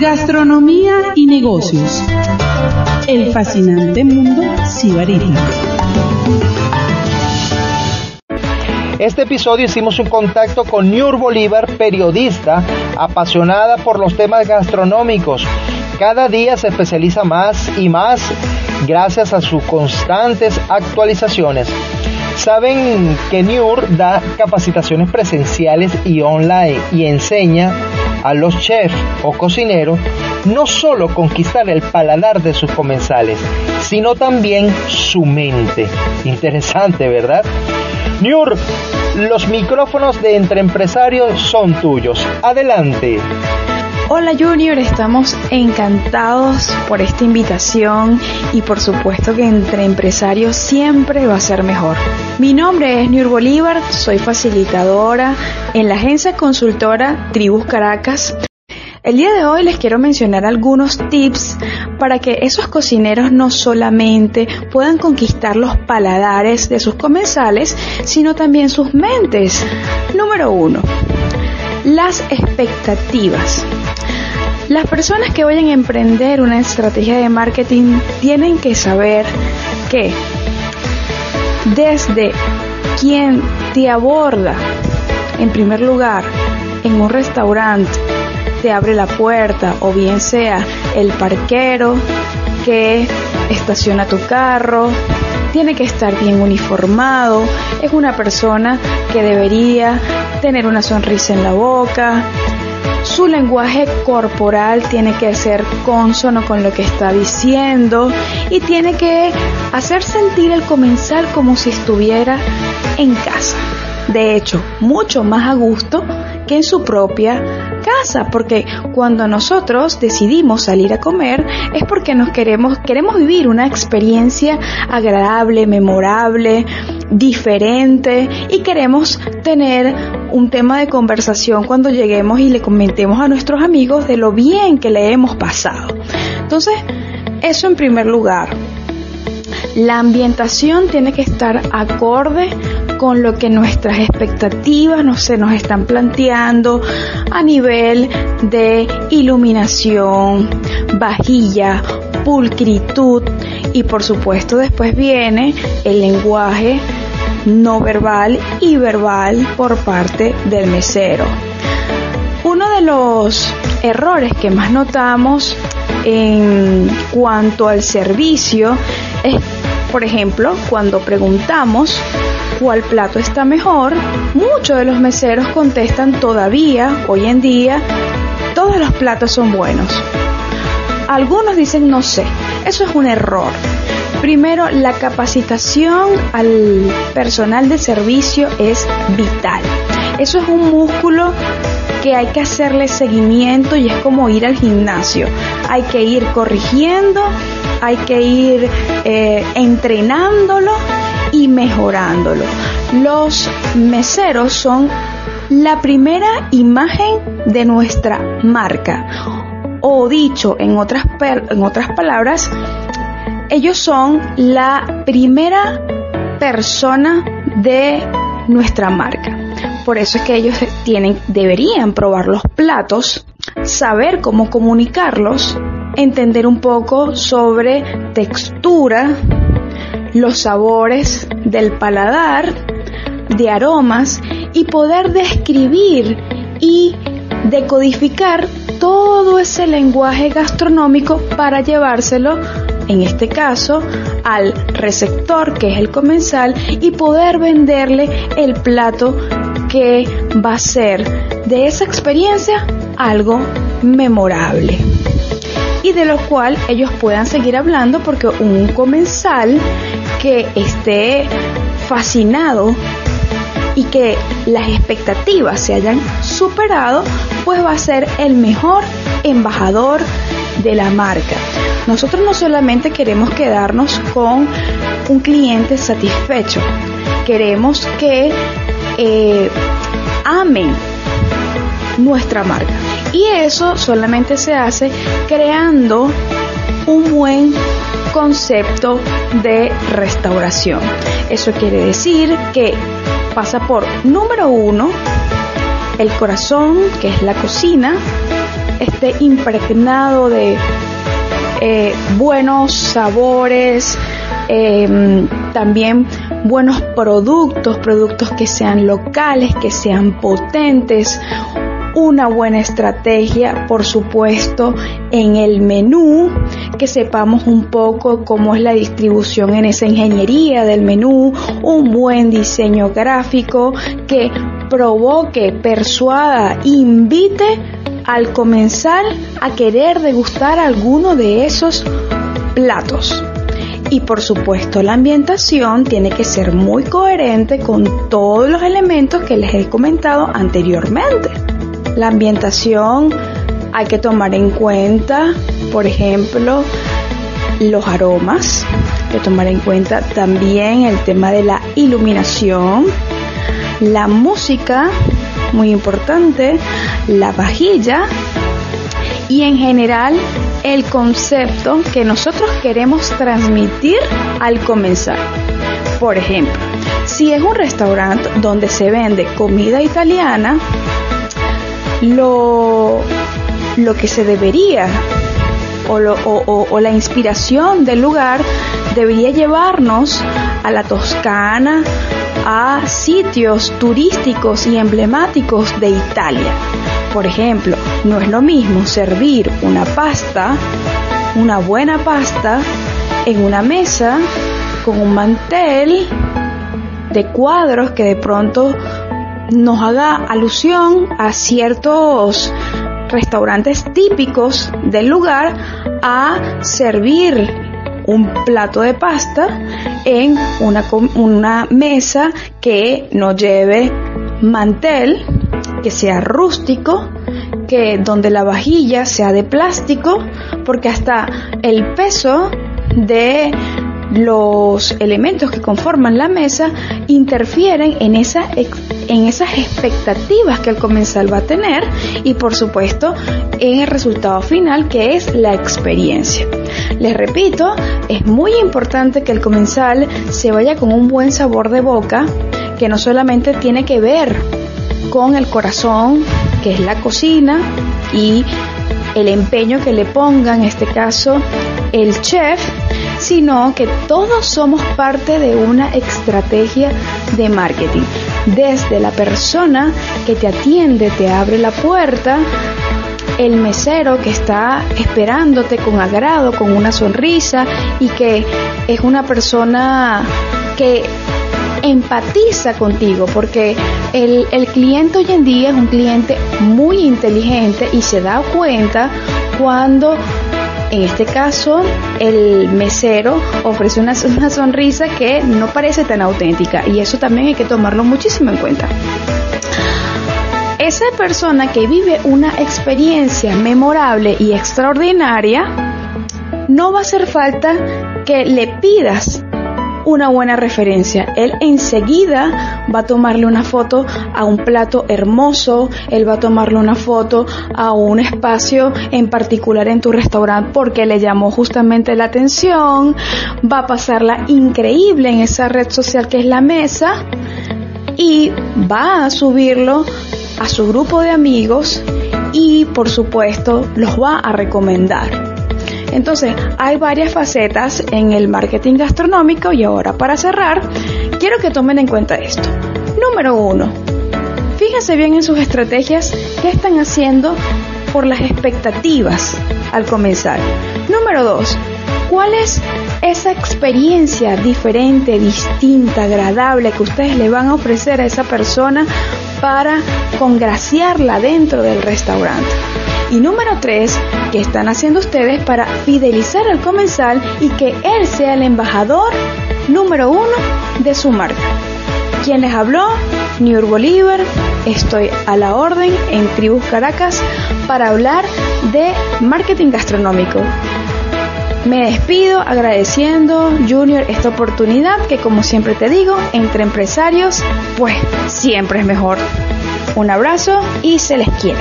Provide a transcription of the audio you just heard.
Gastronomía y negocios. El fascinante mundo sibarita. Este episodio hicimos un contacto con Nur Bolívar, periodista apasionada por los temas gastronómicos. Cada día se especializa más y más gracias a sus constantes actualizaciones. Saben que Nur da capacitaciones presenciales y online y enseña a los chefs o cocineros no solo conquistar el paladar de sus comensales, sino también su mente. Interesante, ¿verdad? Nur, los micrófonos de Entre Empresarios son tuyos. Adelante. Hola Junior, estamos encantados por esta invitación y por supuesto que entre empresarios siempre va a ser mejor. Mi nombre es Nur Bolívar, soy facilitadora en la agencia consultora Tribus Caracas. El día de hoy les quiero mencionar algunos tips para que esos cocineros no solamente puedan conquistar los paladares de sus comensales, sino también sus mentes. Número uno, las expectativas. Las personas que vayan a emprender una estrategia de marketing tienen que saber que desde quien te aborda, en primer lugar, en un restaurante, te abre la puerta o bien sea el parquero que estaciona tu carro, tiene que estar bien uniformado, es una persona que debería tener una sonrisa en la boca, su lenguaje corporal tiene que ser consono con lo que está diciendo y tiene que hacer sentir el comensal como si estuviera en casa. De hecho, mucho más a gusto que en su propia casa, porque cuando nosotros decidimos salir a comer es porque nos queremos queremos vivir una experiencia agradable, memorable, diferente y queremos tener un tema de conversación cuando lleguemos y le comentemos a nuestros amigos de lo bien que le hemos pasado. Entonces, eso en primer lugar. La ambientación tiene que estar acorde con lo que nuestras expectativas no se nos están planteando a nivel de iluminación, vajilla, pulcritud y por supuesto después viene el lenguaje no verbal y verbal por parte del mesero. Uno de los errores que más notamos en cuanto al servicio es, por ejemplo, cuando preguntamos cuál plato está mejor, muchos de los meseros contestan todavía, hoy en día, todos los platos son buenos. Algunos dicen no sé, eso es un error. Primero, la capacitación al personal de servicio es vital. Eso es un músculo que hay que hacerle seguimiento y es como ir al gimnasio. Hay que ir corrigiendo, hay que ir eh, entrenándolo y mejorándolo. Los meseros son la primera imagen de nuestra marca. O dicho en otras, en otras palabras, ellos son la primera persona de nuestra marca. Por eso es que ellos tienen, deberían probar los platos, saber cómo comunicarlos, entender un poco sobre textura, los sabores del paladar, de aromas y poder describir y decodificar todo ese lenguaje gastronómico para llevárselo, en este caso, al receptor que es el comensal y poder venderle el plato que va a ser de esa experiencia algo memorable. Y de lo cual ellos puedan seguir hablando porque un comensal que esté fascinado y que las expectativas se hayan superado, pues va a ser el mejor embajador de la marca. Nosotros no solamente queremos quedarnos con un cliente satisfecho, queremos que eh, amen nuestra marca. Y eso solamente se hace creando un buen concepto de restauración. Eso quiere decir que pasa por número uno, el corazón, que es la cocina, esté impregnado de eh, buenos sabores, em, también buenos productos, productos que sean locales, que sean potentes, una buena estrategia, por supuesto, en el menú, que sepamos un poco cómo es la distribución en esa ingeniería del menú, un buen diseño gráfico que provoque, persuada, invite al comenzar a querer degustar alguno de esos platos. Y por supuesto la ambientación tiene que ser muy coherente con todos los elementos que les he comentado anteriormente. La ambientación hay que tomar en cuenta, por ejemplo, los aromas, hay que tomar en cuenta también el tema de la iluminación, la música, muy importante, la vajilla y en general el concepto que nosotros queremos transmitir al comenzar. Por ejemplo, si es un restaurante donde se vende comida italiana, lo, lo que se debería o, o, la inspiración del lugar debería llevarnos a la Toscana, a sitios turísticos y emblemáticos de Italia. Por ejemplo, no es lo mismo servir una pasta, una buena pasta, en una mesa con un mantel de cuadros que de pronto nos haga alusión a ciertos restaurantes típicos del lugar a servir un plato de pasta en una, una mesa que no lleve mantel, que sea rústico, que donde la vajilla sea de plástico, porque hasta el peso de los elementos que conforman la mesa interfieren en, esa, en esas expectativas que el comensal va a tener y por supuesto en el resultado final que es la experiencia. Les repito, es muy importante que el comensal se vaya con un buen sabor de boca que no solamente tiene que ver con el corazón, que es la cocina, y el empeño que le ponga, en este caso, el chef, sino que todos somos parte de una estrategia de marketing. Desde la persona que te atiende, te abre la puerta, el mesero que está esperándote con agrado, con una sonrisa y que es una persona que empatiza contigo porque el, cliente hoy en día es un cliente muy inteligente y se da cuenta cuando en este caso, el mesero ofrece una, sonrisa que no parece tan auténtica y eso también hay que tomarlo muchísimo en cuenta. Esa persona que vive una experiencia memorable y extraordinaria, no va a hacer falta que le pidas una buena referencia. Él enseguida va a tomarle una foto a un plato hermoso, él va a tomarle una foto a un espacio en particular en tu restaurante porque le llamó justamente la atención, va a pasarla increíble en esa red social que es la mesa y va a subirlo a su grupo de amigos y por supuesto los va a recomendar. Entonces, hay varias facetas en el marketing gastronómico y ahora para cerrar, quiero que tomen en cuenta esto. Número uno, fíjense bien en sus estrategias qué están haciendo por las expectativas al comenzar. Número dos, ¿cuál es esa experiencia diferente, distinta, agradable que ustedes le van a ofrecer a esa persona para congraciarla dentro del restaurante? Y número tres, ¿qué están haciendo ustedes para fidelizar al comensal y que él sea el embajador número uno de su marca? ¿Quién les habló? New Bolívar. Estoy a la orden en Tribus Caracas para hablar de marketing gastronómico. Me despido agradeciendo, Junior, esta oportunidad que como siempre te digo, entre empresarios, pues siempre es mejor. Un abrazo y se les quiere.